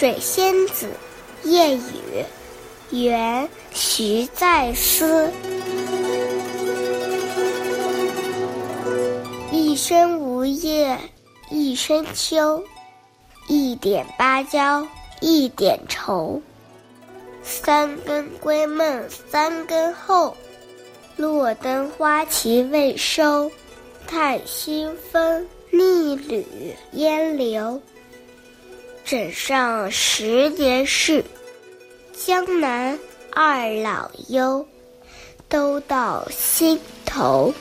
水仙子·夜雨，元·徐再思。一生无叶，一生秋。一点芭蕉，一点愁。三更归梦三更后，落灯花期未收。叹新风逆旅烟流。枕上十年事，江南二老忧，都到心头。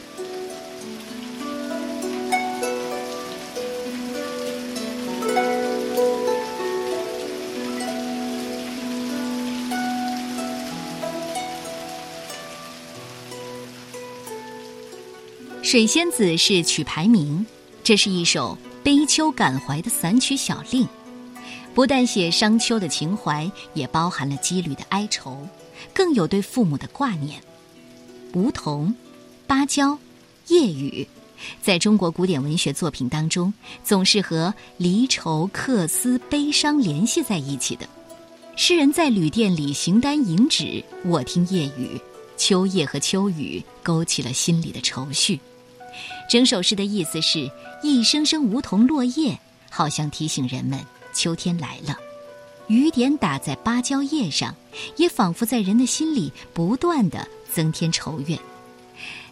水仙子是曲牌名，这是一首悲秋感怀的散曲小令。不但写商丘的情怀，也包含了羁旅的哀愁，更有对父母的挂念。梧桐、芭蕉、夜雨，在中国古典文学作品当中，总是和离愁、客思、悲伤联系在一起的。诗人在旅店里形单影只，卧听夜雨，秋夜和秋雨勾起了心里的愁绪。整首诗的意思是：一声声梧桐落叶，好像提醒人们。秋天来了，雨点打在芭蕉叶上，也仿佛在人的心里不断的增添愁怨。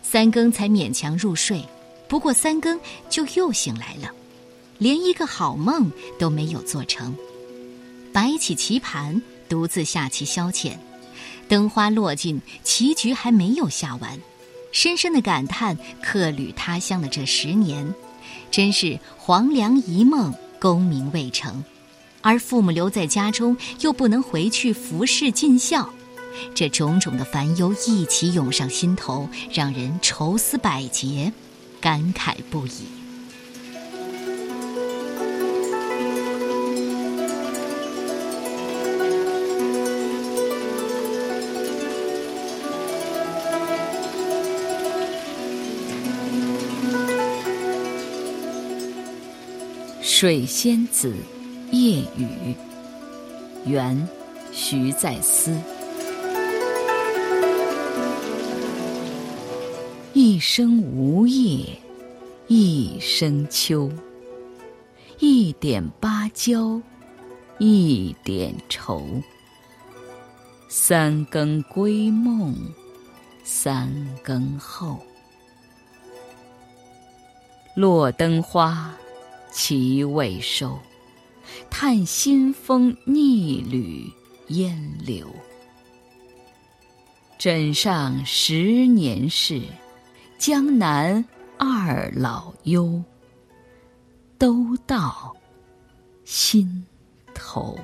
三更才勉强入睡，不过三更就又醒来了，连一个好梦都没有做成。摆起棋盘，独自下棋消遣。灯花落尽，棋局还没有下完，深深的感叹客旅他乡的这十年，真是黄粱一梦。功名未成，而父母留在家中，又不能回去服侍尽孝，这种种的烦忧一起涌上心头，让人愁思百结，感慨不已。水仙子·夜雨，元·徐再思。一生无叶，一生秋。一点芭蕉，一点愁。三更归梦，三更后。落灯花。其未收，看新风逆旅烟流。枕上十年事，江南二老忧，都到心头。